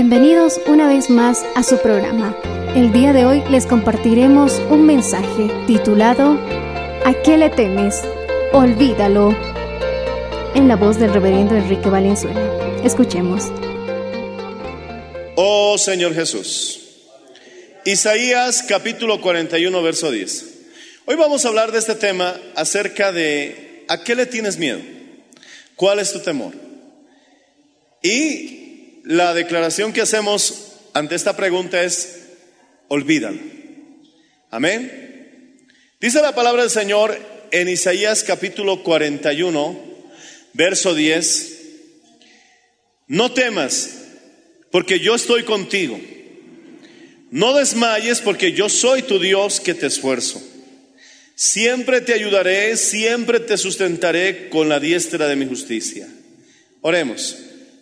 Bienvenidos una vez más a su programa. El día de hoy les compartiremos un mensaje titulado ¿A qué le temes? Olvídalo. En la voz del reverendo Enrique Valenzuela. Escuchemos. Oh Señor Jesús. Isaías capítulo 41, verso 10. Hoy vamos a hablar de este tema acerca de ¿a qué le tienes miedo? ¿Cuál es tu temor? Y la declaración que hacemos ante esta pregunta es, olvídalo. Amén. Dice la palabra del Señor en Isaías capítulo 41, verso 10, no temas, porque yo estoy contigo. No desmayes, porque yo soy tu Dios que te esfuerzo. Siempre te ayudaré, siempre te sustentaré con la diestra de mi justicia. Oremos.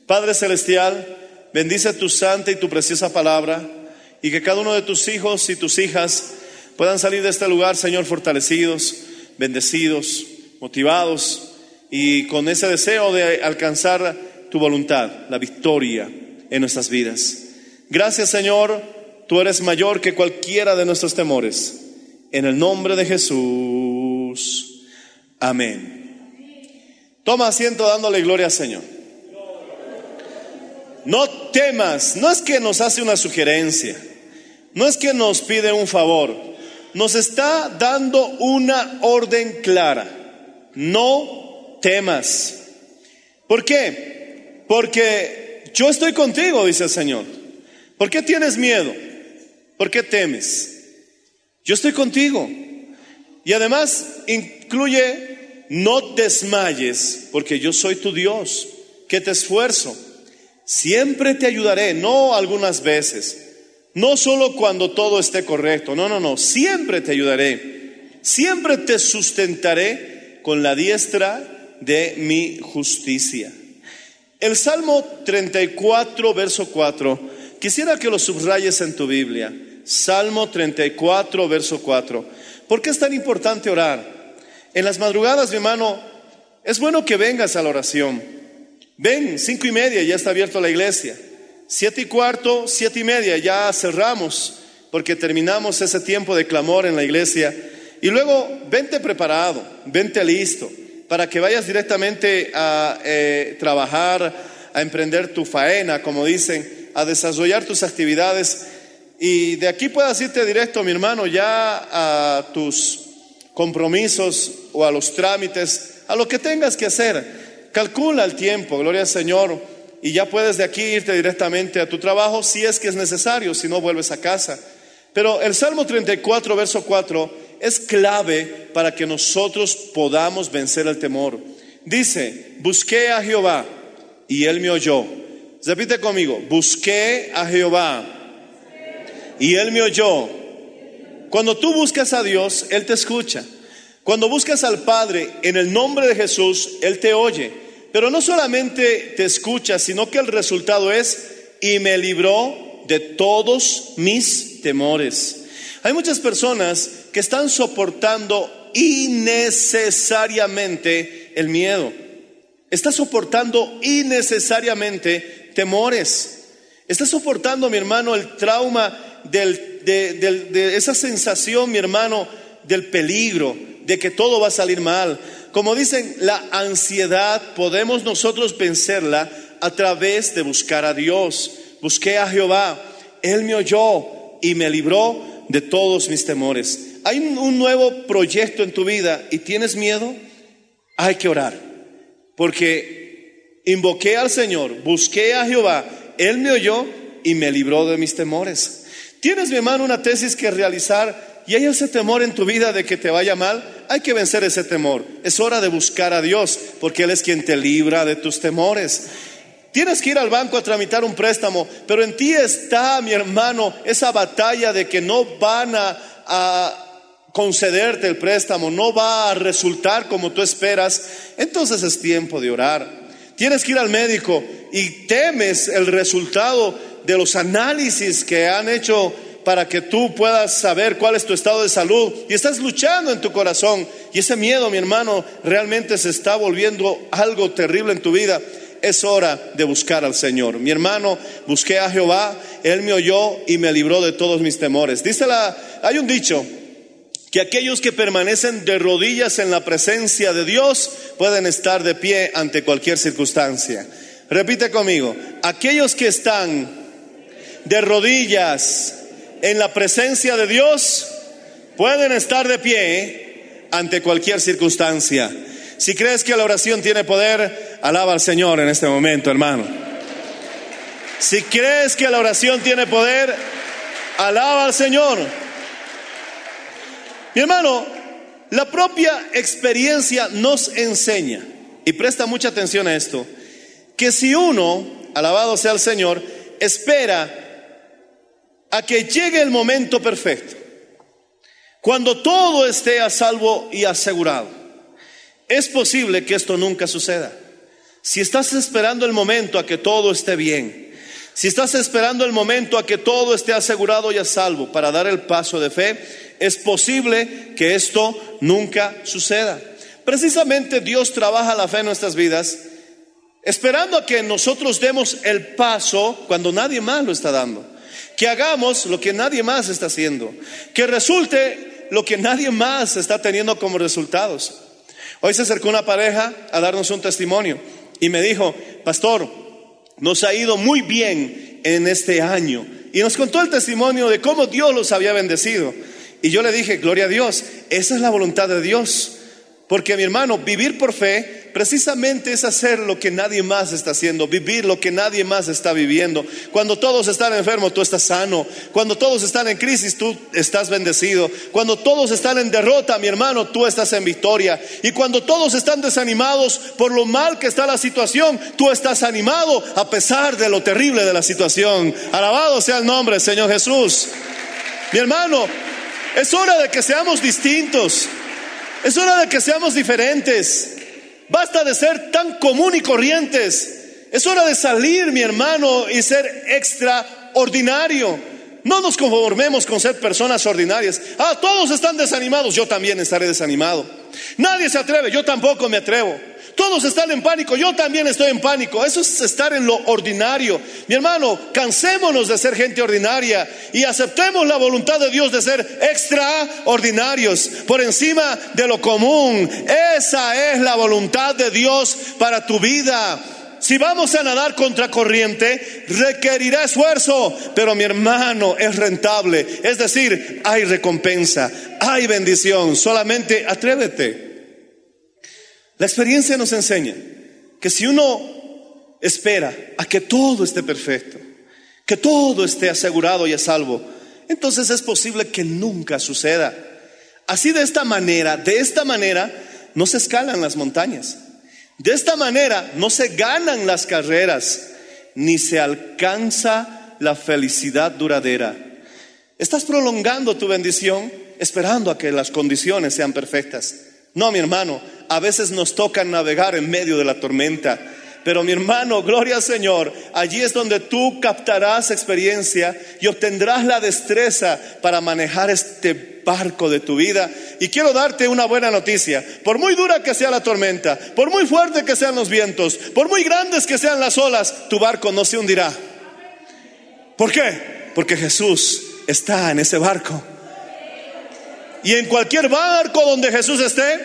Padre Celestial, bendice tu santa y tu preciosa palabra y que cada uno de tus hijos y tus hijas puedan salir de este lugar, Señor, fortalecidos, bendecidos, motivados y con ese deseo de alcanzar tu voluntad, la victoria en nuestras vidas. Gracias, Señor, tú eres mayor que cualquiera de nuestros temores. En el nombre de Jesús. Amén. Toma asiento dándole gloria al Señor. No temas, no es que nos hace una sugerencia, no es que nos pide un favor, nos está dando una orden clara. No temas. ¿Por qué? Porque yo estoy contigo, dice el Señor. ¿Por qué tienes miedo? ¿Por qué temes? Yo estoy contigo. Y además incluye, no desmayes, porque yo soy tu Dios, que te esfuerzo. Siempre te ayudaré, no algunas veces, no solo cuando todo esté correcto, no, no, no, siempre te ayudaré, siempre te sustentaré con la diestra de mi justicia. El Salmo 34, verso 4, quisiera que lo subrayes en tu Biblia. Salmo 34, verso 4. ¿Por qué es tan importante orar? En las madrugadas, mi hermano, es bueno que vengas a la oración. Ven, cinco y media, ya está abierto la iglesia. Siete y cuarto, siete y media, ya cerramos, porque terminamos ese tiempo de clamor en la iglesia. Y luego, vente preparado, vente listo, para que vayas directamente a eh, trabajar, a emprender tu faena, como dicen, a desarrollar tus actividades. Y de aquí puedas irte directo, mi hermano, ya a tus compromisos o a los trámites, a lo que tengas que hacer. Calcula el tiempo, gloria al Señor, y ya puedes de aquí irte directamente a tu trabajo si es que es necesario, si no vuelves a casa. Pero el Salmo 34, verso 4, es clave para que nosotros podamos vencer el temor. Dice, busqué a Jehová y él me oyó. Repite conmigo, busqué a Jehová y él me oyó. Cuando tú buscas a Dios, Él te escucha. Cuando buscas al Padre en el nombre de Jesús, Él te oye. Pero no solamente te escucha, sino que el resultado es, y me libró de todos mis temores. Hay muchas personas que están soportando innecesariamente el miedo. Está soportando innecesariamente temores. Está soportando, mi hermano, el trauma de esa sensación, mi hermano, del peligro, de que todo va a salir mal. Como dicen, la ansiedad podemos nosotros vencerla a través de buscar a Dios. Busqué a Jehová, Él me oyó y me libró de todos mis temores. Hay un, nuevo proyecto en tu vida y tienes miedo, hay que orar. Porque invoqué al Señor, busqué a Jehová, Él me oyó y me libró de mis temores. Tienes, mi hermano, una tesis que realizar y hay ese temor en tu vida de que te vaya mal. Hay que vencer ese temor. Es hora de buscar a Dios porque Él es quien te libra de tus temores. Tienes que ir al banco a tramitar un préstamo, pero en ti está, mi hermano, esa batalla de que no van a, a concederte el préstamo, no va a resultar como tú esperas. Entonces es tiempo de orar. Tienes que ir al médico y temes el resultado de los análisis que han hecho para que tú puedas saber cuál es tu estado de salud y estás luchando en tu corazón y ese miedo, mi hermano, realmente se está volviendo algo terrible en tu vida. Es hora de buscar al Señor. Mi hermano, busqué a Jehová, Él me oyó y me libró de todos mis temores. Dice la, hay un dicho que aquellos que permanecen de rodillas en la presencia de Dios pueden estar de pie ante cualquier circunstancia. Repite conmigo, aquellos que están de rodillas en la presencia de Dios pueden estar de pie ante cualquier circunstancia. Si crees que la oración tiene poder, alaba al Señor en este momento, hermano. Si crees que la oración tiene poder, alaba al Señor. Mi hermano, la propia experiencia nos enseña, y presta mucha atención a esto, que si uno, alabado sea el Señor, espera a que llegue el momento perfecto, cuando todo esté a salvo y asegurado, es posible que esto nunca suceda. Si estás esperando el momento a que todo esté bien, si estás esperando el momento a que todo esté asegurado y a salvo para dar el paso de fe, es posible que esto nunca suceda. Precisamente Dios trabaja la fe en nuestras vidas, esperando a que nosotros demos el paso cuando nadie más lo está dando. Que hagamos lo que nadie más está haciendo. Que resulte lo que nadie más está teniendo como resultados. Hoy se acercó una pareja a darnos un testimonio y me dijo, pastor, nos ha ido muy bien en este año. Y nos contó el testimonio de cómo Dios los había bendecido. Y yo le dije, gloria a Dios, esa es la voluntad de Dios. Porque mi hermano, vivir por fe precisamente es hacer lo que nadie más está haciendo, vivir lo que nadie más está viviendo. Cuando todos están enfermos, tú estás sano. Cuando todos están en crisis, tú estás bendecido. Cuando todos están en derrota, mi hermano, tú estás en victoria. Y cuando todos están desanimados por lo mal que está la situación, tú estás animado a pesar de lo terrible de la situación. Alabado sea el nombre, Señor Jesús. Mi hermano, es hora de que seamos distintos. Es hora de que seamos diferentes. Basta de ser tan común y corrientes. Es hora de salir, mi hermano, y ser extraordinario. No nos conformemos con ser personas ordinarias. Ah, todos están desanimados, yo también estaré desanimado. Nadie se atreve, yo tampoco me atrevo. Todos están en pánico, yo también estoy en pánico. Eso es estar en lo ordinario. Mi hermano, cansémonos de ser gente ordinaria y aceptemos la voluntad de Dios de ser extraordinarios, por encima de lo común. Esa es la voluntad de Dios para tu vida. Si vamos a nadar contra corriente, requerirá esfuerzo, pero mi hermano es rentable. Es decir, hay recompensa, hay bendición. Solamente atrévete. La experiencia nos enseña que si uno espera a que todo esté perfecto, que todo esté asegurado y a salvo, entonces es posible que nunca suceda. Así de esta manera, de esta manera, no se escalan las montañas. De esta manera no se ganan las carreras, ni se alcanza la felicidad duradera. Estás prolongando tu bendición esperando a que las condiciones sean perfectas. No, mi hermano, a veces nos toca navegar en medio de la tormenta. Pero mi hermano, gloria al Señor, allí es donde tú captarás experiencia y obtendrás la destreza para manejar este barco de tu vida. Y quiero darte una buena noticia. Por muy dura que sea la tormenta, por muy fuerte que sean los vientos, por muy grandes que sean las olas, tu barco no se hundirá. ¿Por qué? Porque Jesús está en ese barco. Y en cualquier barco donde Jesús esté,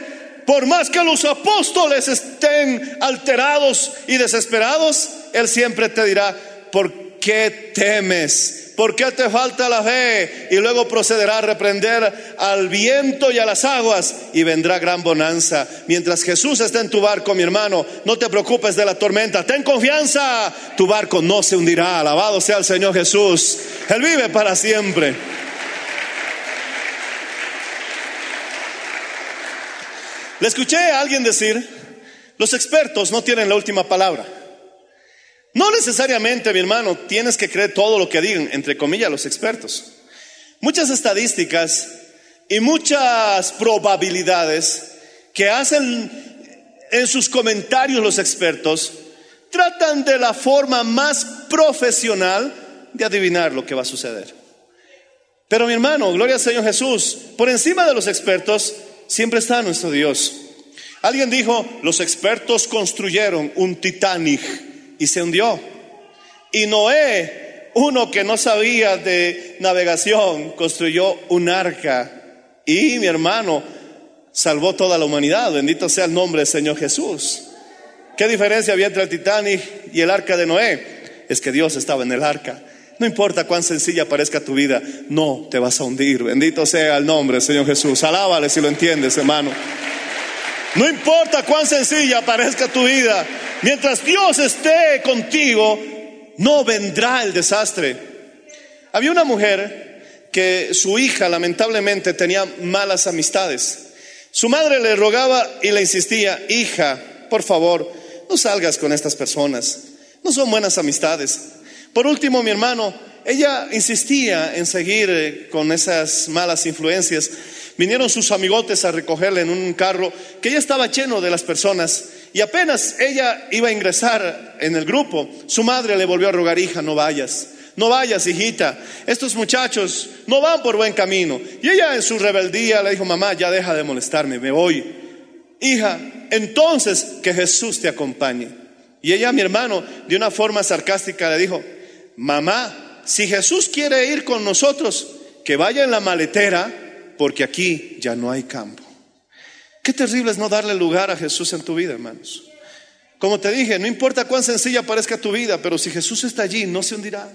por más que los apóstoles estén alterados y desesperados, Él siempre te dirá, ¿por qué temes? ¿Por qué te falta la fe? Y luego procederá a reprender al viento y a las aguas y vendrá gran bonanza. Mientras Jesús está en tu barco, mi hermano, no te preocupes de la tormenta, ten confianza, tu barco no se hundirá. Alabado sea el Señor Jesús. Él vive para siempre. Le escuché a alguien decir, los expertos no tienen la última palabra. No necesariamente, mi hermano, tienes que creer todo lo que digan, entre comillas, los expertos. Muchas estadísticas y muchas probabilidades que hacen en sus comentarios los expertos tratan de la forma más profesional de adivinar lo que va a suceder. Pero mi hermano, gloria al Señor Jesús, por encima de los expertos siempre está nuestro Dios. Alguien dijo, los expertos construyeron un Titanic y se hundió. Y Noé, uno que no sabía de navegación, construyó un arca. Y mi hermano salvó toda la humanidad. Bendito sea el nombre del Señor Jesús. ¿Qué diferencia había entre el Titanic y el arca de Noé? Es que Dios estaba en el arca. No importa cuán sencilla parezca tu vida, no te vas a hundir. Bendito sea el nombre Señor Jesús. Alábale si lo entiendes, hermano. No importa cuán sencilla parezca tu vida, mientras Dios esté contigo, no vendrá el desastre. Había una mujer que su hija lamentablemente tenía malas amistades. Su madre le rogaba y le insistía, hija, por favor, no salgas con estas personas. No son buenas amistades. Por último, mi hermano, ella insistía en seguir eh, con esas malas influencias. Vinieron sus amigotes a recogerla en un carro que ya estaba lleno de las personas. Y apenas ella iba a ingresar en el grupo, su madre le volvió a rogar, hija, no vayas. No vayas, hijita. Estos muchachos no van por buen camino. Y ella en su rebeldía le dijo, mamá, ya deja de molestarme, me voy. Hija, entonces que Jesús te acompañe. Y ella, mi hermano, de una forma sarcástica le dijo, mamá, si Jesús quiere ir con nosotros, que vaya en la maletera, porque aquí ya no hay campo. Qué terrible es no darle lugar a Jesús en tu vida, hermanos. Como te dije, no importa cuán sencilla parezca tu vida, pero si Jesús está allí, no se hundirá.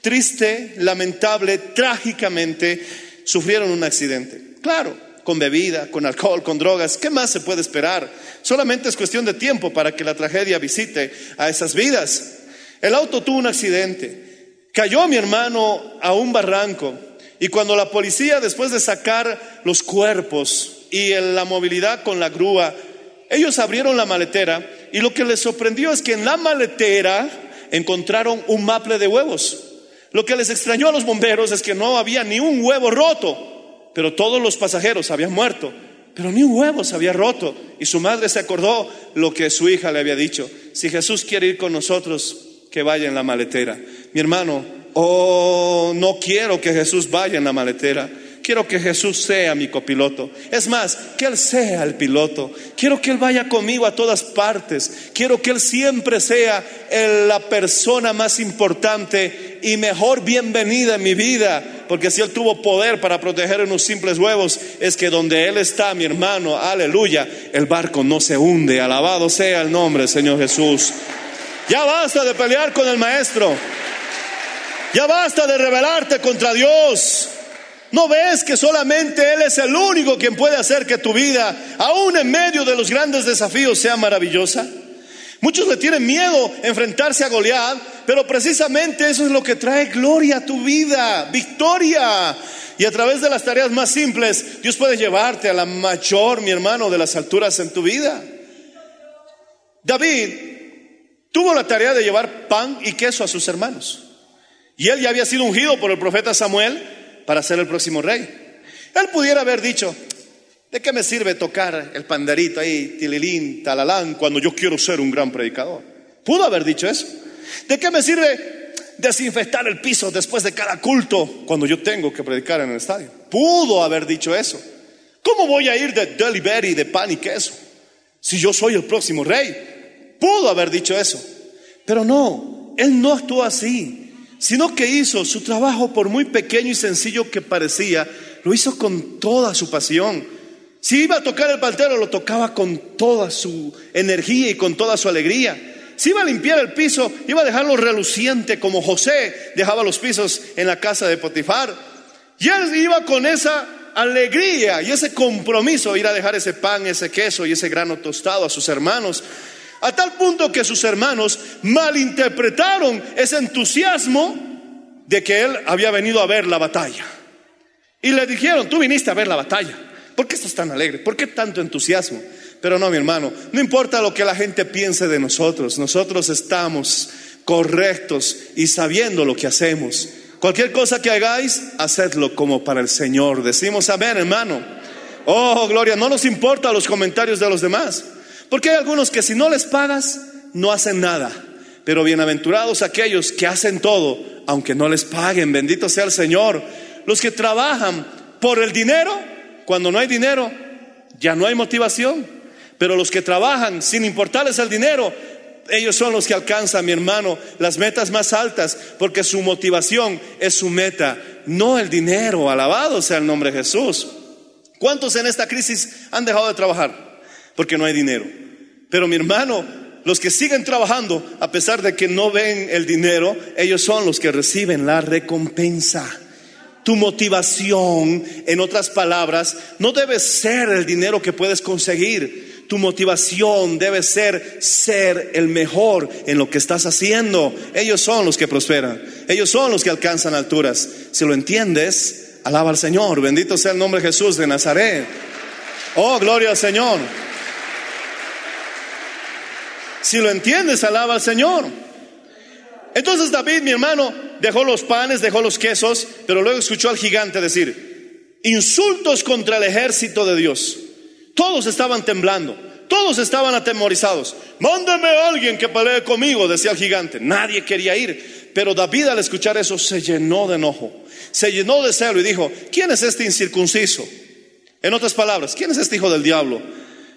Triste, lamentable, trágicamente, sufrieron un accidente. Claro, con bebida, con alcohol, con drogas. ¿Qué más se puede esperar? Solamente es cuestión de tiempo para que la tragedia visite a esas vidas. El auto tuvo un accidente. Cayó mi hermano a un barranco. Y cuando la policía, después de sacar los cuerpos y la movilidad con la grúa, ellos abrieron la maletera y lo que les sorprendió es que en la maletera encontraron un maple de huevos. Lo que les extrañó a los bomberos es que no había ni un huevo roto, pero todos los pasajeros habían muerto, pero ni un huevo se había roto. Y su madre se acordó lo que su hija le había dicho. Si Jesús quiere ir con nosotros, que vaya en la maletera. Mi hermano, oh, no quiero que Jesús vaya en la maletera. Quiero que Jesús sea mi copiloto. Es más, que Él sea el piloto. Quiero que Él vaya conmigo a todas partes. Quiero que Él siempre sea la persona más importante y mejor bienvenida en mi vida. Porque si Él tuvo poder para proteger unos simples huevos, es que donde Él está, mi hermano, aleluya, el barco no se hunde. Alabado sea el nombre, Señor Jesús. Ya basta de pelear con el maestro. Ya basta de rebelarte contra Dios. ¿No ves que solamente Él es el único quien puede hacer que tu vida, aún en medio de los grandes desafíos, sea maravillosa? Muchos le tienen miedo enfrentarse a Goliat, pero precisamente eso es lo que trae gloria a tu vida, victoria. Y a través de las tareas más simples, Dios puede llevarte a la mayor, mi hermano, de las alturas en tu vida. David tuvo la tarea de llevar pan y queso a sus hermanos. Y él ya había sido ungido por el profeta Samuel para ser el próximo rey. Él pudiera haber dicho, ¿de qué me sirve tocar el panderito ahí, tililín, talalán, cuando yo quiero ser un gran predicador? Pudo haber dicho eso. ¿De qué me sirve desinfectar el piso después de cada culto cuando yo tengo que predicar en el estadio? Pudo haber dicho eso. ¿Cómo voy a ir de delivery de pan y queso si yo soy el próximo rey? Pudo haber dicho eso. Pero no, él no actuó así, sino que hizo su trabajo por muy pequeño y sencillo que parecía, lo hizo con toda su pasión. Si iba a tocar el paltero, lo tocaba con toda su energía y con toda su alegría. Si iba a limpiar el piso, iba a dejarlo reluciente como José dejaba los pisos en la casa de Potifar. Y él iba con esa alegría y ese compromiso ir a dejar ese pan, ese queso y ese grano tostado a sus hermanos. A tal punto que sus hermanos malinterpretaron ese entusiasmo de que él había venido a ver la batalla. Y le dijeron, tú viniste a ver la batalla. ¿Por qué estás tan alegre? ¿Por qué tanto entusiasmo? Pero no, mi hermano, no importa lo que la gente piense de nosotros, nosotros estamos correctos y sabiendo lo que hacemos. Cualquier cosa que hagáis, hacedlo como para el Señor. Decimos amén, hermano. Oh, gloria, no nos importa los comentarios de los demás. Porque hay algunos que si no les pagas, no hacen nada. Pero bienaventurados aquellos que hacen todo, aunque no les paguen. Bendito sea el Señor. Los que trabajan por el dinero, cuando no hay dinero, ya no hay motivación. Pero los que trabajan sin importarles el dinero, ellos son los que alcanzan, mi hermano, las metas más altas, porque su motivación es su meta, no el dinero. Alabado sea el nombre de Jesús. ¿Cuántos en esta crisis han dejado de trabajar? Porque no hay dinero. Pero mi hermano, los que siguen trabajando, a pesar de que no ven el dinero, ellos son los que reciben la recompensa. Tu motivación, en otras palabras, no debe ser el dinero que puedes conseguir. Tu motivación debe ser ser el mejor en lo que estás haciendo. Ellos son los que prosperan. Ellos son los que alcanzan alturas. Si lo entiendes, alaba al Señor. Bendito sea el nombre de Jesús de Nazaret. Oh, gloria al Señor. Si lo entiendes, alaba al Señor. Entonces David, mi hermano, dejó los panes, dejó los quesos, pero luego escuchó al gigante decir, insultos contra el ejército de Dios. Todos estaban temblando, todos estaban atemorizados. Mándame a alguien que pelee conmigo, decía el gigante. Nadie quería ir, pero David al escuchar eso se llenó de enojo, se llenó de celo y dijo, ¿quién es este incircunciso? En otras palabras, ¿quién es este hijo del diablo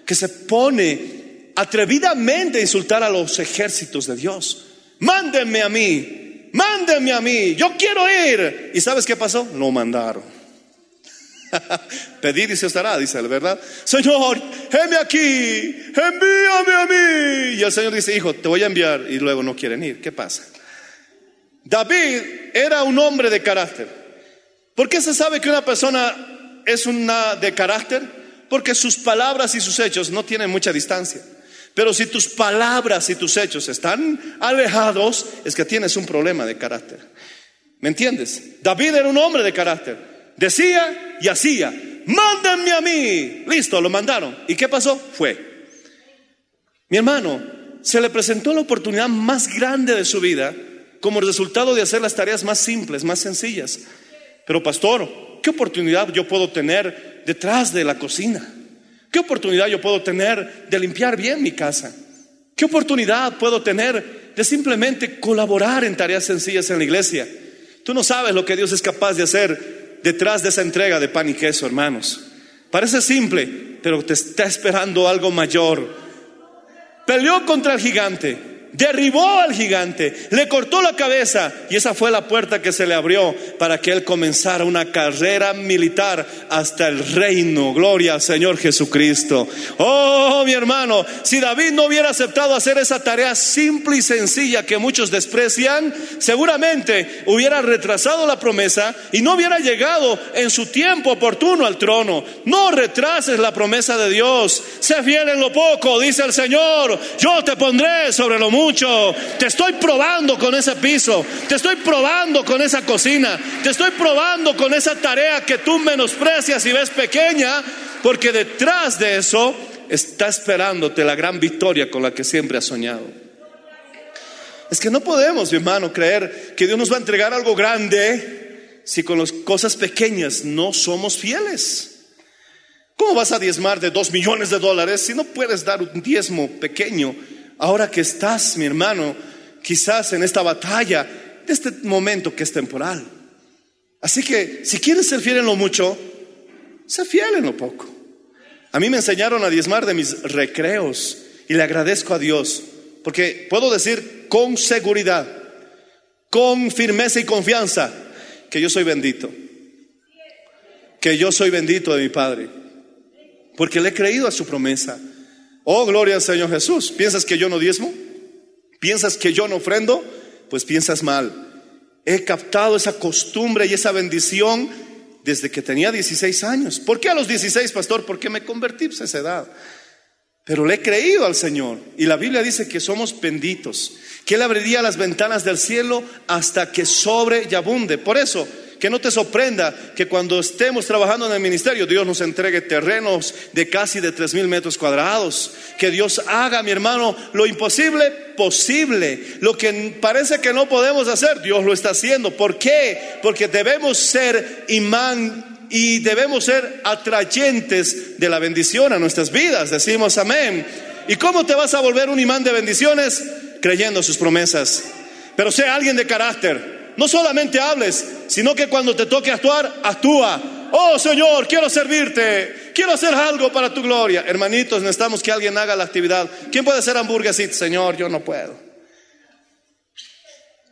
que se pone atrevidamente insultar a los ejércitos de Dios? Mándenme a mí, mándenme a mí, yo quiero ir. ¿Y sabes qué pasó? Lo mandaron. Pedir y se os dará, dice él, ¿verdad? Señor, heme aquí, envíame a mí. Y el Señor dice, hijo, te voy a enviar. Y luego no quieren ir. ¿Qué pasa? David era un hombre de carácter. ¿Por qué se sabe que una persona es una de carácter? Porque sus palabras y sus hechos no tienen mucha distancia. Pero si tus palabras y tus hechos están alejados, es que tienes un problema de carácter. ¿Me entiendes? David era un hombre de carácter. Decía y hacía, mándenme a mí. Listo, lo mandaron. ¿Y qué pasó? Fue. Mi hermano, se le presentó la oportunidad más grande de su vida como resultado de hacer las tareas más simples, más sencillas. Pero pastor, ¿qué oportunidad yo puedo tener detrás de la cocina? ¿Qué oportunidad yo puedo tener de limpiar bien mi casa? ¿Qué oportunidad puedo tener de simplemente colaborar en tareas sencillas en la iglesia? Tú no sabes lo que Dios es capaz de hacer detrás de esa entrega de pan y queso, hermanos. Parece simple, pero te está esperando algo mayor. Peleó contra el gigante, derribó al gigante, le cortó la cabeza y esa fue la puerta que se le abrió para que él comenzara una carrera militar hasta el reino. Gloria al Señor Jesucristo. Oh, mi hermano, si David no hubiera aceptado hacer esa tarea simple y sencilla que muchos desprecian, seguramente hubiera retrasado la promesa y no hubiera llegado en su tiempo oportuno al trono. No retrases la promesa de Dios. Sé fiel en lo poco, dice el Señor. Yo te pondré sobre lo mucho. Te estoy probando con ese piso. Te estoy probando con esa cocina. Te estoy probando con esa tarea que tú menosprecias y ves pequeña. Porque detrás de eso está esperándote la gran victoria con la que siempre has soñado. Es que no podemos, mi hermano, creer que Dios nos va a entregar algo grande si con las cosas pequeñas no somos fieles. ¿Cómo vas a diezmar de dos millones de dólares si no puedes dar un diezmo pequeño Ahora que estás, mi hermano, quizás en esta batalla, de este momento que es temporal. Así que si quieres ser fiel en lo mucho, sé fiel en lo poco. A mí me enseñaron a diezmar de mis recreos y le agradezco a Dios, porque puedo decir con seguridad, con firmeza y confianza, que yo soy bendito, que yo soy bendito de mi Padre, porque le he creído a su promesa. Oh, gloria al Señor Jesús. ¿Piensas que yo no diezmo? ¿Piensas que yo no ofrendo? Pues piensas mal. He captado esa costumbre y esa bendición desde que tenía 16 años. ¿Por qué a los 16, pastor? Porque me convertí pues, a esa edad. Pero le he creído al Señor. Y la Biblia dice que somos benditos, que Él abriría las ventanas del cielo hasta que sobre y abunde. Por eso, que no te sorprenda que cuando estemos trabajando en el ministerio, Dios nos entregue terrenos de casi de tres mil metros cuadrados. Que Dios haga, mi hermano, lo imposible posible. Lo que parece que no podemos hacer, Dios lo está haciendo. ¿Por qué? Porque debemos ser imán y debemos ser atrayentes de la bendición a nuestras vidas. Decimos amén. ¿Y cómo te vas a volver un imán de bendiciones? Creyendo sus promesas. Pero sea alguien de carácter no solamente hables, sino que cuando te toque actuar, actúa. Oh Señor, quiero servirte, quiero hacer algo para tu gloria. Hermanitos, necesitamos que alguien haga la actividad. ¿Quién puede hacer hamburguesitas? Señor, yo no puedo.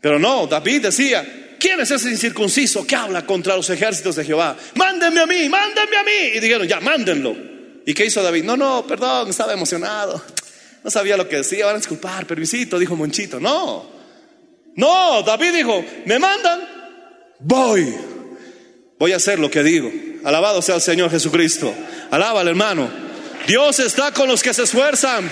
Pero no, David decía, ¿quién es ese incircunciso que habla contra los ejércitos de Jehová? Mándenme a mí, mándenme a mí. Y dijeron, ya, mándenlo. ¿Y qué hizo David? No, no, perdón, estaba emocionado. No sabía lo que decía, van a disculpar, permisito, dijo Monchito. No, no, David dijo, me mandan, voy. Voy a hacer lo que digo. Alabado sea el Señor Jesucristo. Alábale, hermano. Dios está con los que se esfuerzan.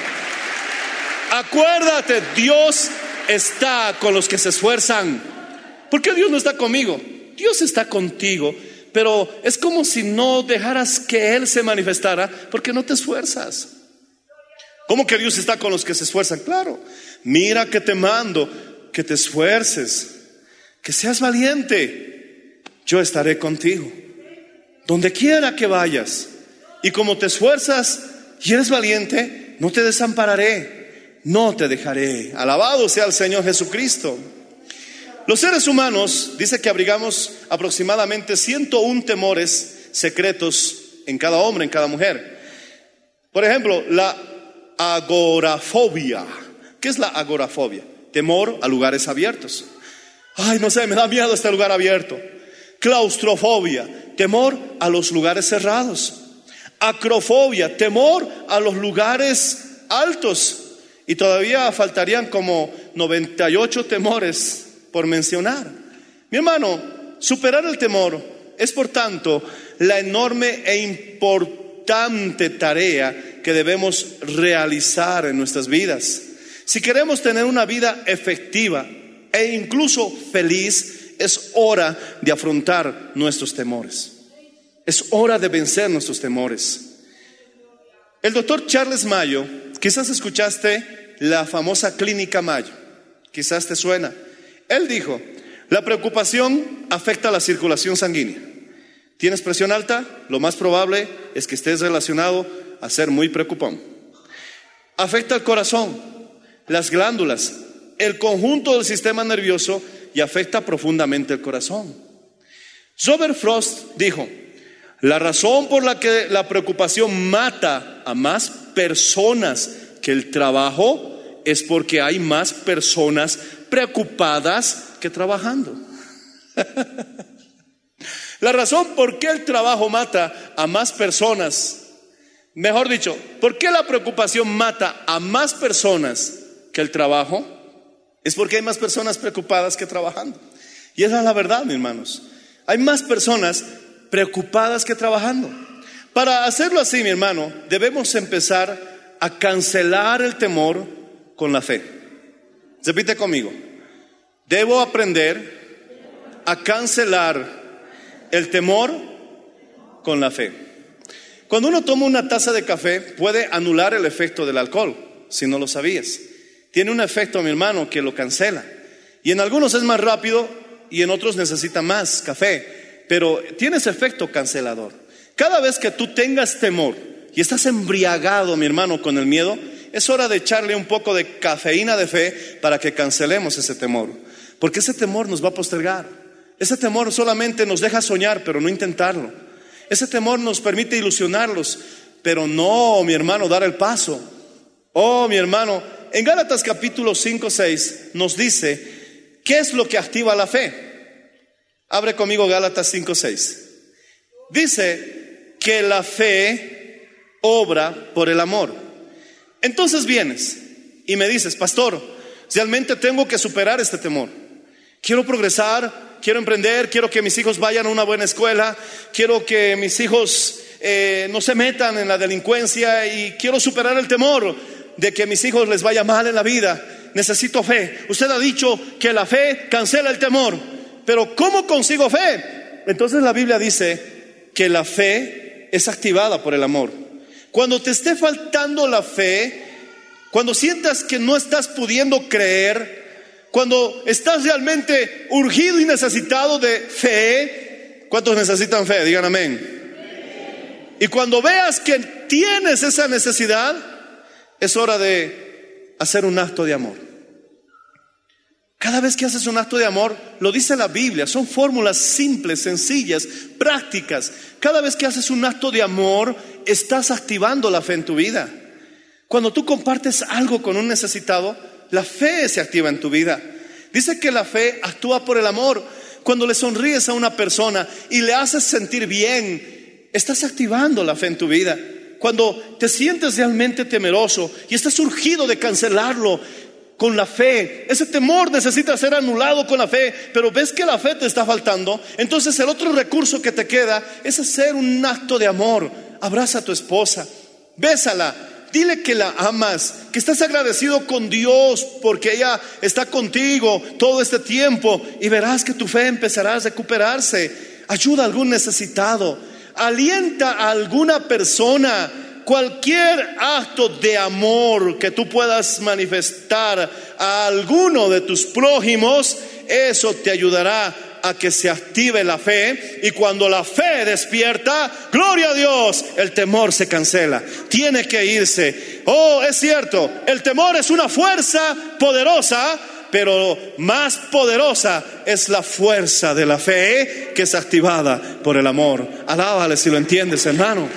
Acuérdate, Dios está con los que se esfuerzan. ¿Por qué Dios no está conmigo? Dios está contigo, pero es como si no dejaras que Él se manifestara porque no te esfuerzas. ¿Cómo que Dios está con los que se esfuerzan? Claro, mira que te mando que te esfuerces, que seas valiente. Yo estaré contigo. Donde quiera que vayas. Y como te esfuerzas y eres valiente, no te desampararé, no te dejaré. Alabado sea el Señor Jesucristo. Los seres humanos, dice que abrigamos aproximadamente 101 temores secretos en cada hombre, en cada mujer. Por ejemplo, la agorafobia. ¿Qué es la agorafobia? Temor a lugares abiertos. Ay, no sé, me da miedo este lugar abierto. Claustrofobia, temor a los lugares cerrados. Acrofobia, temor a los lugares altos. Y todavía faltarían como 98 temores por mencionar. Mi hermano, superar el temor es por tanto la enorme e importante tarea que debemos realizar en nuestras vidas. Si queremos tener una vida efectiva e incluso feliz, es hora de afrontar nuestros temores. Es hora de vencer nuestros temores. El doctor Charles Mayo, quizás escuchaste la famosa clínica Mayo, quizás te suena. Él dijo, la preocupación afecta la circulación sanguínea. ¿Tienes presión alta? Lo más probable es que estés relacionado a ser muy preocupón. Afecta el corazón las glándulas, el conjunto del sistema nervioso y afecta profundamente el corazón. Robert Frost dijo, la razón por la que la preocupación mata a más personas que el trabajo es porque hay más personas preocupadas que trabajando. la razón por qué el trabajo mata a más personas, mejor dicho, por qué la preocupación mata a más personas que el trabajo, es porque hay más personas preocupadas que trabajando. Y esa es la verdad, mis hermanos. Hay más personas preocupadas que trabajando. Para hacerlo así, mi hermano, debemos empezar a cancelar el temor con la fe. Repite conmigo. Debo aprender a cancelar el temor con la fe. Cuando uno toma una taza de café, puede anular el efecto del alcohol, si no lo sabías tiene un efecto, mi hermano, que lo cancela. Y en algunos es más rápido y en otros necesita más café, pero tiene ese efecto cancelador. Cada vez que tú tengas temor y estás embriagado, mi hermano, con el miedo, es hora de echarle un poco de cafeína de fe para que cancelemos ese temor. Porque ese temor nos va a postergar. Ese temor solamente nos deja soñar, pero no intentarlo. Ese temor nos permite ilusionarlos, pero no, mi hermano, dar el paso. Oh, mi hermano, en Gálatas capítulo 5, 6 nos dice, ¿qué es lo que activa la fe? Abre conmigo Gálatas 5, 6. Dice que la fe obra por el amor. Entonces vienes y me dices, pastor, realmente tengo que superar este temor. Quiero progresar, quiero emprender, quiero que mis hijos vayan a una buena escuela, quiero que mis hijos eh, no se metan en la delincuencia y quiero superar el temor de que mis hijos les vaya mal en la vida. Necesito fe. Usted ha dicho que la fe cancela el temor, pero ¿cómo consigo fe? Entonces la Biblia dice que la fe es activada por el amor. Cuando te esté faltando la fe, cuando sientas que no estás pudiendo creer, cuando estás realmente urgido y necesitado de fe, ¿cuántos necesitan fe? Digan amén. Y cuando veas que tienes esa necesidad, es hora de hacer un acto de amor. Cada vez que haces un acto de amor, lo dice la Biblia, son fórmulas simples, sencillas, prácticas. Cada vez que haces un acto de amor, estás activando la fe en tu vida. Cuando tú compartes algo con un necesitado, la fe se activa en tu vida. Dice que la fe actúa por el amor. Cuando le sonríes a una persona y le haces sentir bien, estás activando la fe en tu vida. Cuando te sientes realmente temeroso y estás urgido de cancelarlo con la fe, ese temor necesita ser anulado con la fe, pero ves que la fe te está faltando, entonces el otro recurso que te queda es hacer un acto de amor. Abraza a tu esposa, bésala, Dile que la amas, que estás agradecido con Dios porque ella está contigo todo este tiempo y verás que tu fe empezará a recuperarse. Ayuda a algún necesitado, alienta a alguna persona. Cualquier acto de amor que tú puedas manifestar a alguno de tus prójimos, eso te ayudará a que se active la fe y cuando la fe despierta, gloria a Dios, el temor se cancela, tiene que irse. Oh, es cierto, el temor es una fuerza poderosa, pero más poderosa es la fuerza de la fe que es activada por el amor. Alábale si lo entiendes, hermano.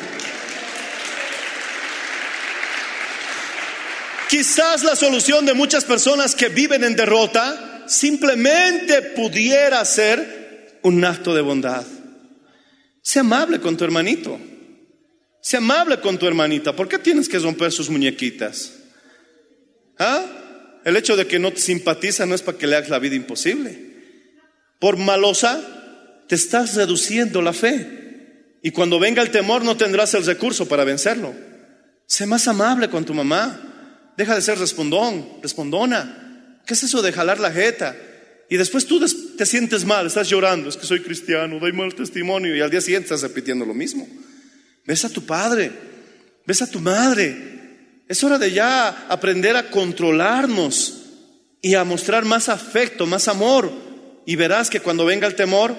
Quizás la solución de muchas personas que viven en derrota simplemente pudiera ser un acto de bondad. Sea amable con tu hermanito. Sea amable con tu hermanita. ¿Por qué tienes que romper sus muñequitas? ¿Ah? El hecho de que no te simpatiza no es para que le hagas la vida imposible. Por malosa, te estás reduciendo la fe. Y cuando venga el temor no tendrás el recurso para vencerlo. Sé más amable con tu mamá. Deja de ser respondón, respondona. ¿Qué es eso de jalar la jeta? Y después tú te sientes mal, estás llorando, es que soy cristiano, doy mal testimonio y al día siguiente estás repitiendo lo mismo. Ves a tu padre, ves a tu madre. Es hora de ya aprender a controlarnos y a mostrar más afecto, más amor. Y verás que cuando venga el temor,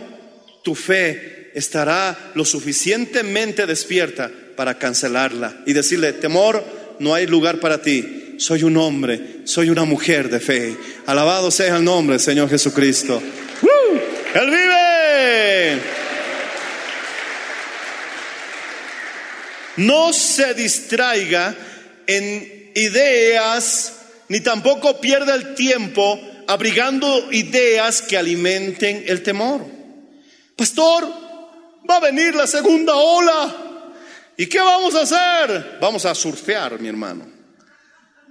tu fe estará lo suficientemente despierta para cancelarla y decirle, temor, no hay lugar para ti soy un hombre, soy una mujer de fe. Alabado sea el nombre, Señor Jesucristo. Él vive. No se distraiga en ideas, ni tampoco pierda el tiempo abrigando ideas que alimenten el temor. Pastor, va a venir la segunda ola. ¿Y qué vamos a hacer? Vamos a surfear, mi hermano.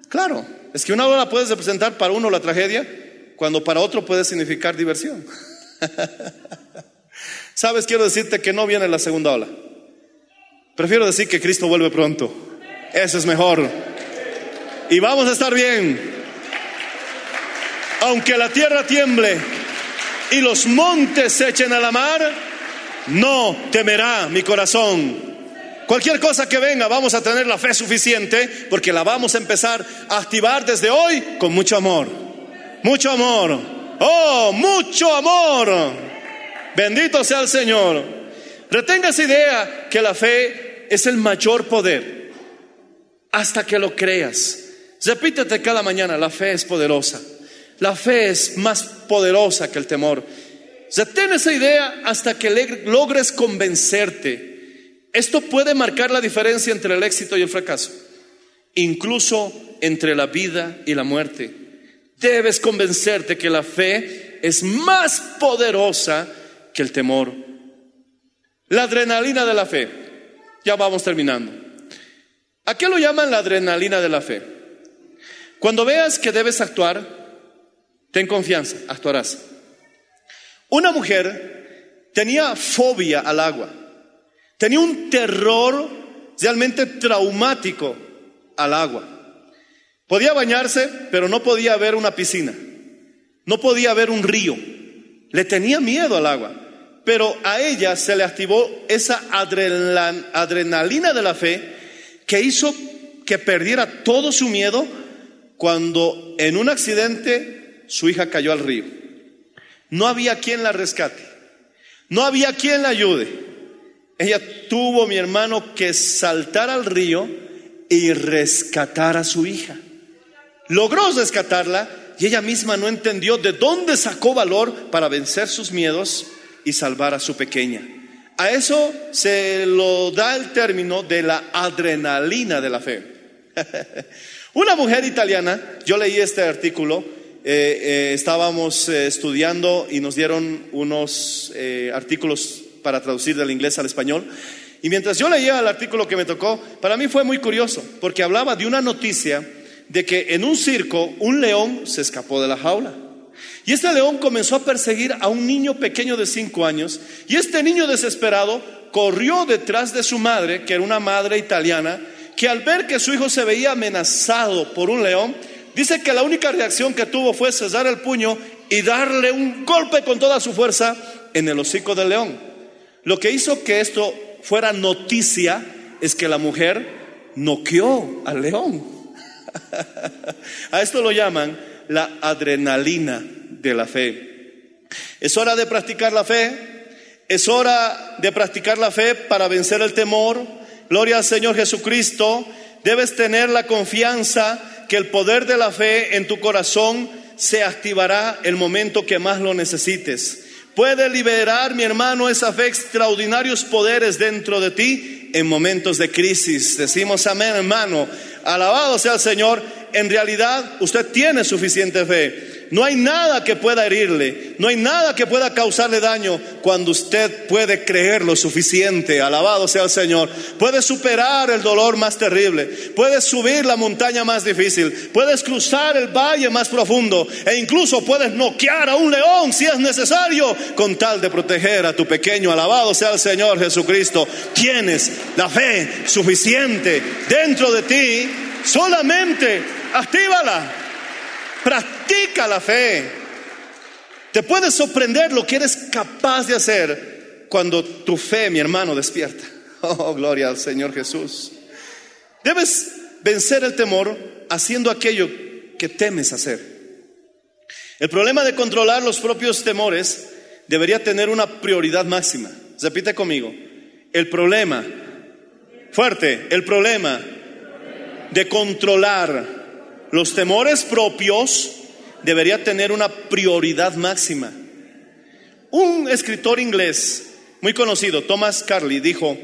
Claro, es que una ola puede representar para uno la tragedia, cuando para otro puede significar diversión. Sabes, quiero decirte que no viene la segunda ola. Prefiero decir que Cristo vuelve pronto. Eso es mejor. Y vamos a estar bien. Aunque la tierra tiemble y los montes se echen a la mar, no temerá mi corazón Cualquier cosa que venga, vamos a tener la fe suficiente porque la vamos a empezar a activar desde hoy con mucho amor. Mucho amor. Oh, mucho amor. Bendito sea el Señor. Retenga esa idea que la fe es el mayor poder hasta que lo creas. Repítete cada mañana, la fe es poderosa. La fe es más poderosa que el temor. Retén esa idea hasta que logres convencerte. Esto puede marcar la diferencia entre el éxito y el fracaso, incluso entre la vida y la muerte. Debes convencerte que la fe es más poderosa que el temor. La adrenalina de la fe. Ya vamos terminando. ¿A qué lo llaman la adrenalina de la fe? Cuando veas que debes actuar, ten confianza, actuarás. Una mujer tenía fobia al agua, tenía un terror realmente traumático al agua. Podía bañarse, pero no podía ver una piscina, no podía ver un río, le tenía miedo al agua, pero a ella se le activó esa adrenal- adrenalina de la fe que hizo que perdiera todo su miedo cuando en un accidente su hija cayó al río. No había quien la rescate, no había quien la ayude. Ella tuvo, mi hermano, que saltar al río y rescatar a su hija. Logró rescatarla y ella misma no entendió de dónde sacó valor para vencer sus miedos y salvar a su pequeña. A eso se lo da el término de la adrenalina de la fe. Una mujer italiana, yo leí este artículo, eh, eh, estábamos eh, estudiando y nos dieron unos artículos para traducir del inglés al español. Y mientras yo leía el artículo que me tocó, para mí fue muy curioso, porque hablaba de una noticia de que en un circo un león se escapó de la jaula. Y este león comenzó a perseguir a un niño pequeño de cinco años, y este niño desesperado corrió detrás de su madre, que era una madre italiana, que al ver que su hijo se veía amenazado por un león, dice que la única reacción que tuvo fue cesar el puño y darle un golpe con toda su fuerza en el hocico del león. Lo que hizo que esto fuera noticia es que la mujer noqueó al león. A esto lo llaman la adrenalina de la fe. Es hora de practicar la fe. Es hora de practicar la fe para vencer el temor. Gloria al Señor Jesucristo. Debes tener la confianza que el poder de la fe en tu corazón se activará el momento que más lo necesites. Puede liberar, mi hermano, esa fe extraordinarios poderes dentro de ti en momentos de crisis. Decimos amén, hermano. Alabado sea el Señor. En realidad, usted tiene suficiente fe. No hay nada que pueda herirle, no hay nada que pueda causarle daño cuando usted puede creer lo suficiente. Alabado sea el Señor. Puede superar el dolor más terrible, puedes subir la montaña más difícil, puedes cruzar el valle más profundo e incluso puedes noquear a un león si es necesario con tal de proteger a tu pequeño. Alabado sea el Señor Jesucristo. Tienes la fe suficiente dentro de ti, solamente actívala. Practica la fe. Te puede sorprender lo que eres capaz de hacer cuando tu fe, mi hermano, despierta. Oh, gloria al Señor Jesús. Debes vencer el temor haciendo aquello que temes hacer. El problema de controlar los propios temores debería tener una prioridad máxima. Repite conmigo. El problema, fuerte, el problema de controlar los temores propios debería tener una prioridad máxima. Un escritor inglés muy conocido, Thomas Carlyle, dijo,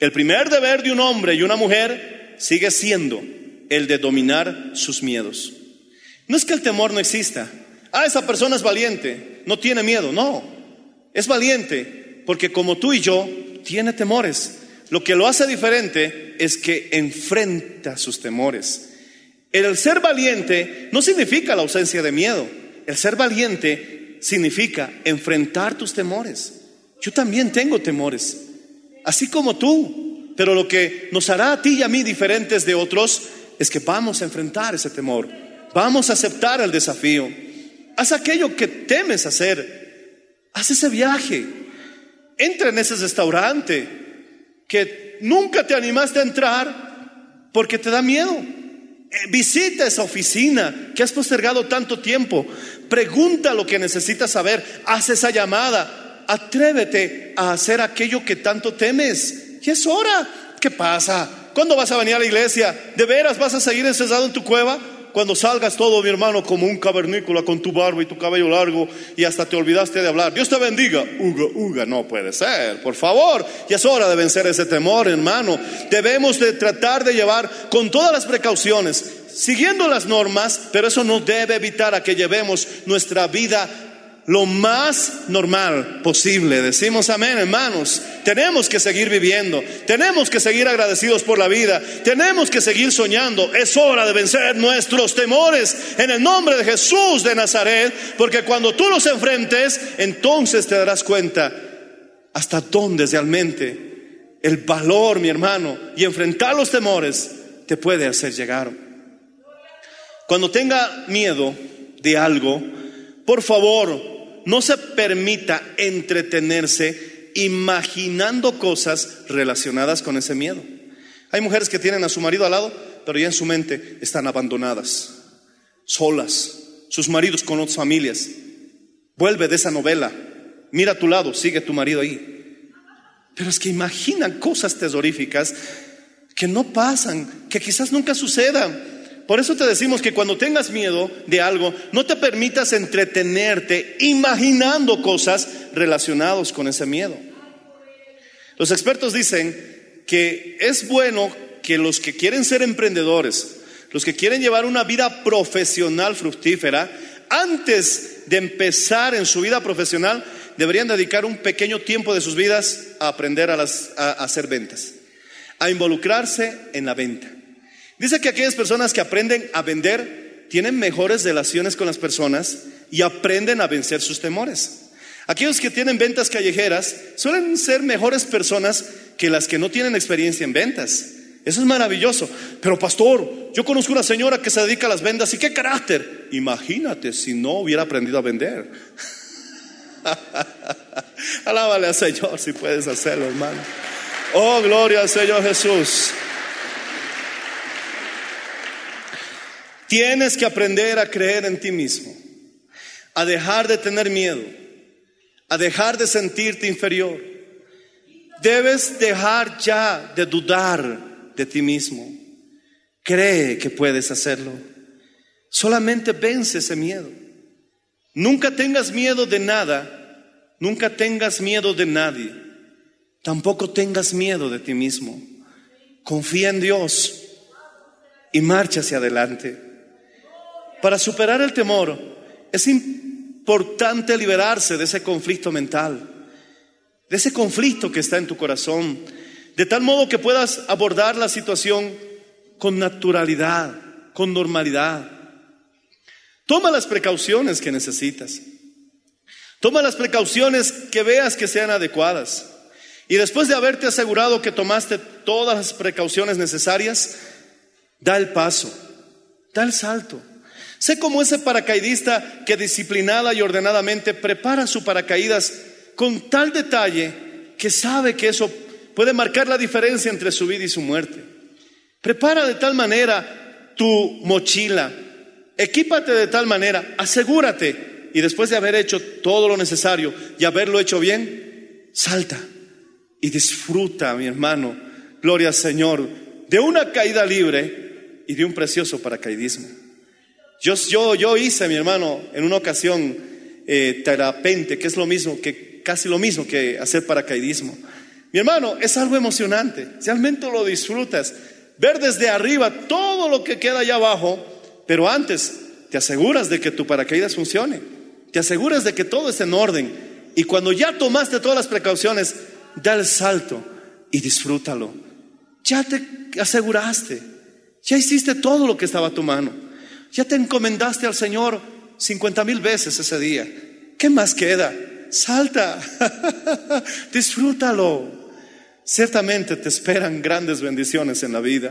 el primer deber de un hombre y una mujer sigue siendo el de dominar sus miedos. No es que el temor no exista. Ah, esa persona es valiente, no tiene miedo. No, es valiente porque como tú y yo, tiene temores. Lo que lo hace diferente es que enfrenta sus temores. El ser valiente no significa la ausencia de miedo. El ser valiente significa enfrentar tus temores. Yo también tengo temores, así como tú. Pero lo que nos hará a ti y a mí diferentes de otros es que vamos a enfrentar ese temor. Vamos a aceptar el desafío. Haz aquello que temes hacer. Haz ese viaje. Entra en ese restaurante que nunca te animaste a entrar porque te da miedo. Eh, Visita esa oficina que has postergado tanto tiempo. Pregunta lo que necesitas saber. Haz esa llamada. Atrévete a hacer aquello que tanto temes. Y es hora. ¿Qué pasa? ¿Cuándo vas a venir a la iglesia? ¿De veras vas a seguir encerrado en tu cueva? Cuando salgas todo, mi hermano, como un cavernícola con tu barba y tu cabello largo y hasta te olvidaste de hablar. Dios te bendiga. Uga, uga, no puede ser, por favor. Y es hora de vencer ese temor, hermano. Debemos de tratar de llevar con todas las precauciones, siguiendo las normas, pero eso no debe evitar a que llevemos nuestra vida lo más normal posible. Decimos amén, hermanos. Tenemos que seguir viviendo, tenemos que seguir agradecidos por la vida, tenemos que seguir soñando. Es hora de vencer nuestros temores en el nombre de Jesús de Nazaret, porque cuando tú los enfrentes, entonces te darás cuenta hasta dónde realmente el valor, mi hermano, y enfrentar los temores te puede hacer llegar. Cuando tenga miedo de algo, por favor, no se permita entretenerse imaginando cosas relacionadas con ese miedo. Hay mujeres que tienen a su marido al lado, pero ya en su mente están abandonadas, solas, sus maridos con otras familias. Vuelve de esa novela, mira a tu lado, sigue tu marido ahí. Pero es que imaginan cosas terroríficas que no pasan, que quizás nunca sucedan. Por eso te decimos que cuando tengas miedo de algo, no te permitas entretenerte imaginando cosas relacionadas con ese miedo. Los expertos dicen que es bueno que los que quieren ser emprendedores, los que quieren llevar una vida profesional fructífera, antes de empezar en su vida profesional, deberían dedicar un pequeño tiempo de sus vidas a aprender a, a hacer ventas, a involucrarse en la venta. Dice que aquellas personas que aprenden a vender tienen mejores relaciones con las personas y aprenden a vencer sus temores. Aquellos que tienen ventas callejeras suelen ser mejores personas que las que no tienen experiencia en ventas. Eso es maravilloso. Pero pastor, yo conozco una señora que se dedica a las ventas y qué carácter. Imagínate si no hubiera aprendido a vender. Alábale al Señor si puedes hacerlo, hermano. Oh, gloria al Señor Jesús. Tienes que aprender a creer en ti mismo, a dejar de tener miedo, a dejar de sentirte inferior. Debes dejar ya de dudar de ti mismo. Cree que puedes hacerlo. Solamente vence ese miedo. Nunca tengas miedo de nada, nunca tengas miedo de nadie. Tampoco tengas miedo de ti mismo. Confía en Dios y marcha hacia adelante. Para superar el temor es importante liberarse de ese conflicto mental, de ese conflicto que está en tu corazón, de tal modo que puedas abordar la situación con naturalidad, con normalidad. Toma las precauciones que necesitas. Toma las precauciones que veas que sean adecuadas. Y después de haberte asegurado que tomaste todas las precauciones necesarias, da el paso, da el salto. Sé como ese paracaidista que disciplinada y ordenadamente prepara su paracaídas con tal detalle que sabe que eso puede marcar la diferencia entre su vida y su muerte. Prepara de tal manera tu mochila, equípate de tal manera, asegúrate y después de haber hecho todo lo necesario y haberlo hecho bien, salta y disfruta, mi hermano, gloria al Señor, de una caída libre y de un precioso paracaidismo. Yo, yo, yo hice, mi hermano, en una ocasión eh, terapente, que es lo mismo, que casi lo mismo que hacer paracaidismo. Mi hermano, es algo emocionante, realmente lo disfrutas. Ver desde arriba todo lo que queda allá abajo, pero antes te aseguras de que tu paracaídas funcione, te aseguras de que todo esté en orden. Y cuando ya tomaste todas las precauciones, da el salto y disfrútalo. Ya te aseguraste, ya hiciste todo lo que estaba a tu mano. Ya te encomendaste al Señor 50 mil veces ese día. ¿Qué más queda? Salta, disfrútalo. Ciertamente te esperan grandes bendiciones en la vida.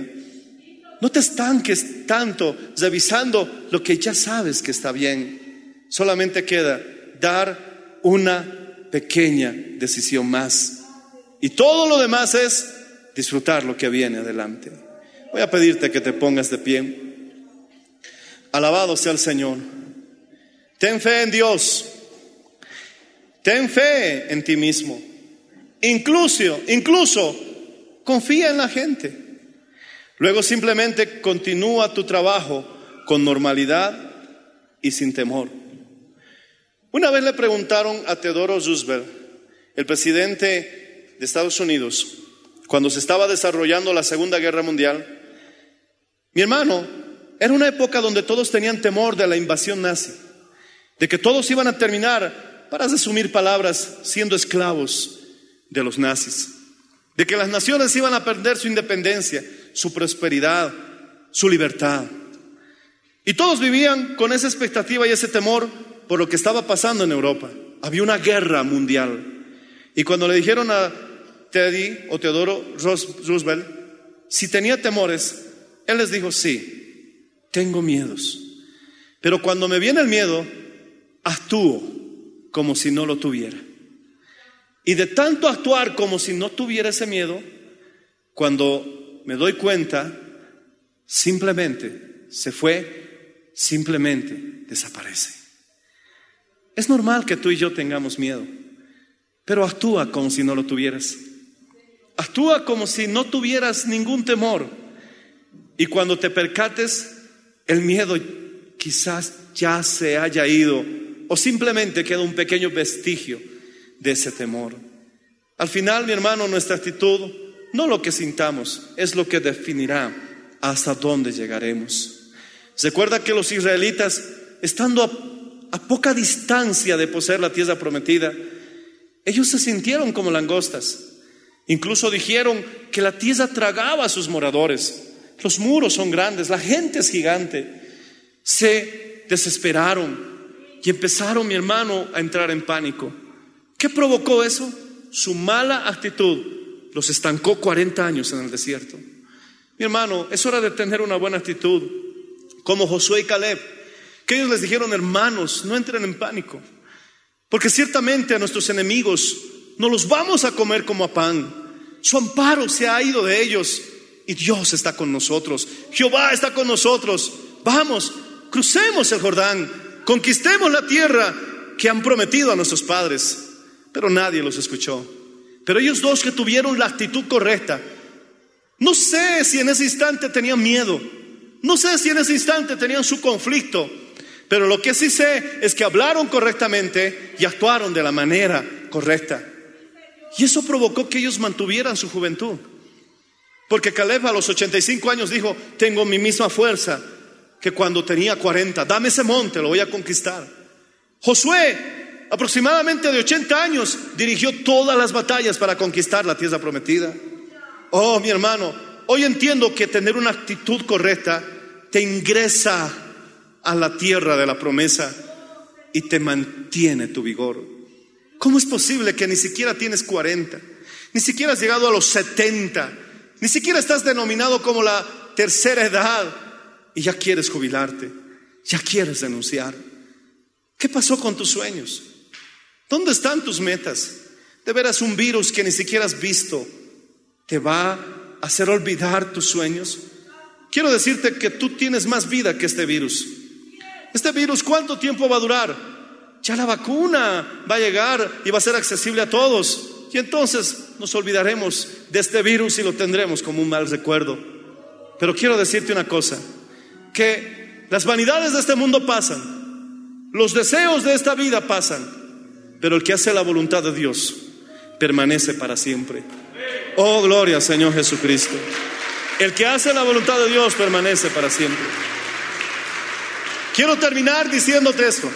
No te estanques tanto revisando lo que ya sabes que está bien. Solamente queda dar una pequeña decisión más. Y todo lo demás es disfrutar lo que viene adelante. Voy a pedirte que te pongas de pie. Alabado sea el Señor. Ten fe en Dios. Ten fe en ti mismo. Incluso, incluso, confía en la gente. Luego simplemente continúa tu trabajo con normalidad y sin temor. Una vez le preguntaron a Teodoro Roosevelt, el presidente de Estados Unidos, cuando se estaba desarrollando la Segunda Guerra Mundial, mi hermano, era una época donde todos tenían temor de la invasión nazi, de que todos iban a terminar, para resumir palabras, siendo esclavos de los nazis, de que las naciones iban a perder su independencia, su prosperidad, su libertad. Y todos vivían con esa expectativa y ese temor por lo que estaba pasando en Europa. Había una guerra mundial. Y cuando le dijeron a Teddy o Teodoro Roosevelt si tenía temores, él les dijo, sí, tengo miedos. Pero cuando me viene el miedo, actúo como si no lo tuviera. Y de tanto actuar como si no tuviera ese miedo, cuando me doy cuenta, simplemente se fue, simplemente desaparece. Es normal que tú y yo tengamos miedo, pero actúa como si no lo tuvieras. Actúa como si no tuvieras ningún temor. Y cuando te percates, el miedo quizás ya se haya ido o simplemente queda un pequeño vestigio de ese temor. Al final, mi hermano, nuestra actitud, no lo que sintamos, es lo que definirá hasta dónde llegaremos. Recuerda que los israelitas, estando a a poca distancia de poseer la tierra prometida, ellos se sintieron como langostas. Incluso dijeron que la tierra tragaba a sus moradores. Los muros son grandes, la gente es gigante. Se desesperaron y empezaron, mi hermano, a entrar en pánico. ¿Qué provocó eso? Su mala actitud los estancó 40 años en el desierto. Mi hermano, es hora de tener una buena actitud, como Josué y Caleb que ellos les dijeron, hermanos, no entren en pánico, porque ciertamente a nuestros enemigos no los vamos a comer como a pan. Su amparo se ha ido de ellos y Dios está con nosotros. Jehová está con nosotros. Vamos, crucemos el Jordán, conquistemos la tierra que han prometido a nuestros padres. Pero nadie los escuchó. Pero ellos dos que tuvieron la actitud correcta, no sé si en ese instante tenían miedo, no sé si en ese instante tenían su conflicto, pero lo que sí sé es que hablaron correctamente y actuaron de la manera correcta. Y eso provocó que ellos mantuvieran su juventud. Porque Caleb a los 85 años dijo, tengo mi misma fuerza que cuando tenía 40. Dame ese monte, lo voy a conquistar. Josué, aproximadamente de 80 años, dirigió todas las batallas para conquistar la tierra prometida. Oh, mi hermano, hoy entiendo que tener una actitud correcta te ingresa a la tierra de la promesa y te mantiene tu vigor. ¿Cómo es posible que ni siquiera tienes 40? Ni siquiera has llegado a los 70. Ni siquiera estás denominado como la tercera edad y ya quieres jubilarte. Ya quieres denunciar. ¿Qué pasó con tus sueños? ¿Dónde están tus metas? De veras un virus que ni siquiera has visto te va a hacer olvidar tus sueños. Quiero decirte que tú tienes más vida que este virus. Este virus, ¿cuánto tiempo va a durar? Ya la vacuna va a llegar y va a ser accesible a todos. Y entonces nos olvidaremos de este virus y lo tendremos como un mal recuerdo. Pero quiero decirte una cosa, que las vanidades de este mundo pasan, los deseos de esta vida pasan, pero el que hace la voluntad de Dios permanece para siempre. Oh, gloria, Señor Jesucristo. El que hace la voluntad de Dios permanece para siempre. Quiero terminar diciéndote esto.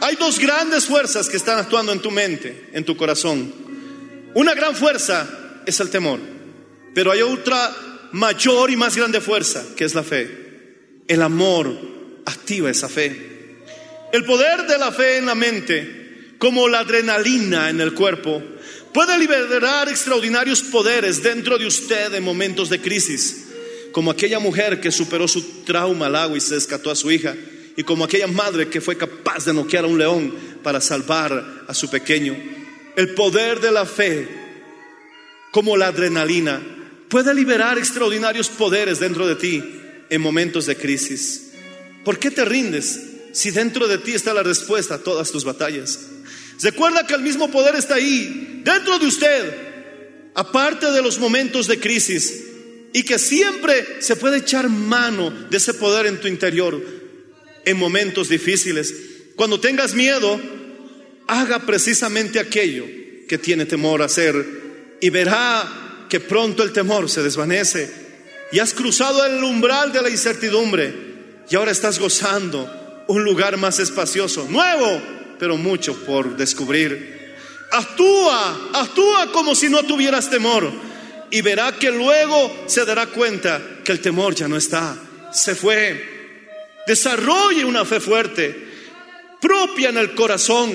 Hay dos grandes fuerzas que están actuando en tu mente, en tu corazón. Una gran fuerza es el temor, pero hay otra mayor y más grande fuerza que es la fe. El amor activa esa fe. El poder de la fe en la mente, como la adrenalina en el cuerpo, puede liberar extraordinarios poderes dentro de usted en momentos de crisis como aquella mujer que superó su trauma al agua y se escató a su hija, y como aquella madre que fue capaz de noquear a un león para salvar a su pequeño. El poder de la fe, como la adrenalina, puede liberar extraordinarios poderes dentro de ti en momentos de crisis. ¿Por qué te rindes si dentro de ti está la respuesta a todas tus batallas? Recuerda que el mismo poder está ahí, dentro de usted, aparte de los momentos de crisis y que siempre se puede echar mano de ese poder en tu interior en momentos difíciles. Cuando tengas miedo, haga precisamente aquello que tiene temor a hacer y verá que pronto el temor se desvanece y has cruzado el umbral de la incertidumbre y ahora estás gozando un lugar más espacioso, nuevo, pero mucho por descubrir. Actúa, actúa como si no tuvieras temor y verá que luego se dará cuenta que el temor ya no está, se fue. Desarrolle una fe fuerte, propia en el corazón,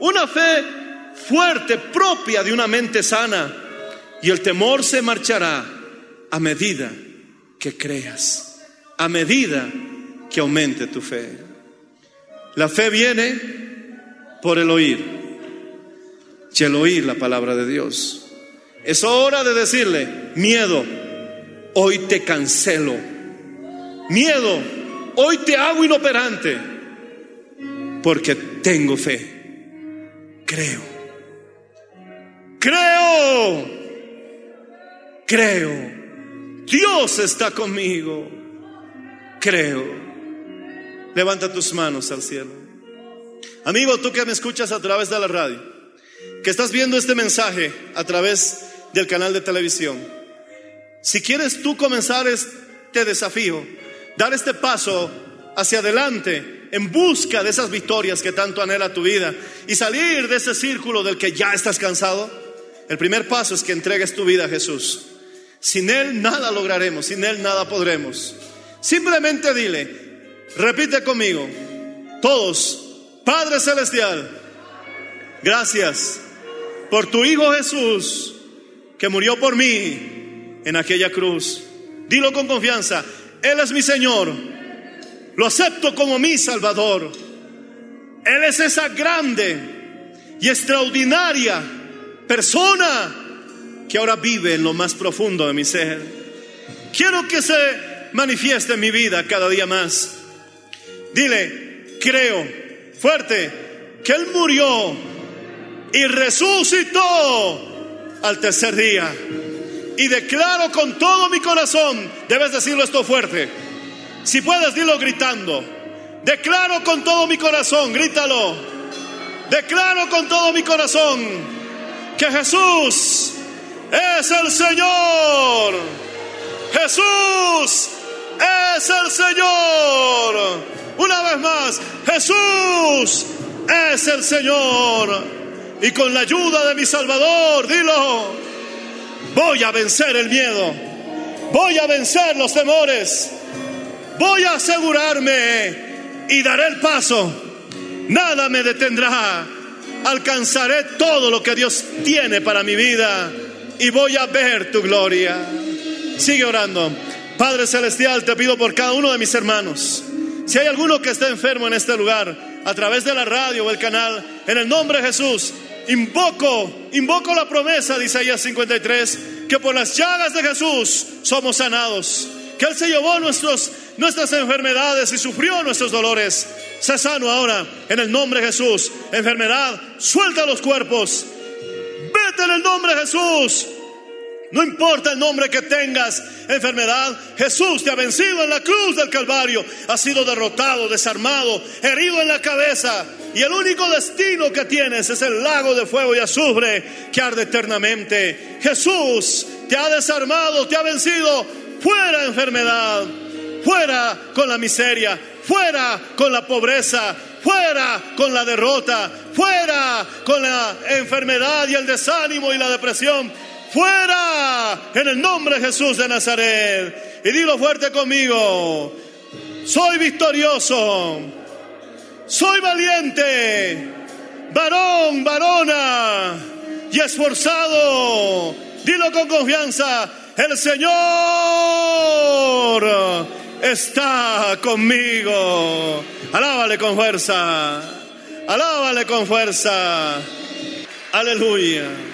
una fe fuerte, propia de una mente sana, y el temor se marchará a medida que creas, a medida que aumente tu fe. La fe viene por el oír, y el oír la palabra de Dios. Es hora de decirle, miedo, hoy te cancelo. Miedo, hoy te hago inoperante, porque tengo fe. Creo. Creo. Creo. Dios está conmigo. Creo. Levanta tus manos al cielo. Amigo, tú que me escuchas a través de la radio, que estás viendo este mensaje a través del canal de televisión. Si quieres tú comenzar este desafío, dar este paso hacia adelante en busca de esas victorias que tanto anhela tu vida y salir de ese círculo del que ya estás cansado, el primer paso es que entregues tu vida a Jesús. Sin Él nada lograremos, sin Él nada podremos. Simplemente dile, repite conmigo, todos, Padre Celestial, gracias por tu Hijo Jesús que murió por mí en aquella cruz. Dilo con confianza, Él es mi Señor, lo acepto como mi Salvador. Él es esa grande y extraordinaria persona que ahora vive en lo más profundo de mi ser. Quiero que se manifieste en mi vida cada día más. Dile, creo fuerte que Él murió y resucitó al tercer día. Y declaro con todo mi corazón, debes decirlo esto fuerte, si puedes dilo gritando, declaro con todo mi corazón, grítalo, declaro con todo mi corazón que Jesús es el Señor, Jesús es el Señor. Una vez más, Jesús es el Señor y con la ayuda de mi Salvador, dilo, voy a vencer el miedo, voy a vencer los temores, voy a asegurarme y daré el paso, nada me detendrá, alcanzaré todo lo que Dios tiene para mi vida y voy a ver tu gloria. Sigue orando. Padre Celestial, te pido por cada uno de mis hermanos. Si hay alguno que esté enfermo en este lugar, a través de la radio o el canal, en el nombre de Jesús, Invoco, invoco la promesa de Isaías 53, que por las llagas de Jesús somos sanados, que Él se llevó nuestras enfermedades y sufrió nuestros dolores. Sé sano ahora, en el nombre de Jesús. Enfermedad, suelta los cuerpos. Vete en el nombre de Jesús. No importa el nombre que tengas, enfermedad, Jesús te ha vencido en la cruz del Calvario, ha sido derrotado, desarmado, herido en la cabeza. Y el único destino que tienes es el lago de fuego y azufre que arde eternamente. Jesús te ha desarmado, te ha vencido. Fuera enfermedad, fuera con la miseria, fuera con la pobreza, fuera con la derrota, fuera con la enfermedad y el desánimo y la depresión fuera en el nombre de Jesús de Nazaret. Y dilo fuerte conmigo, soy victorioso, soy valiente, varón, varona y esforzado. Dilo con confianza, el Señor está conmigo. Alábale con fuerza, alábale con fuerza. Aleluya.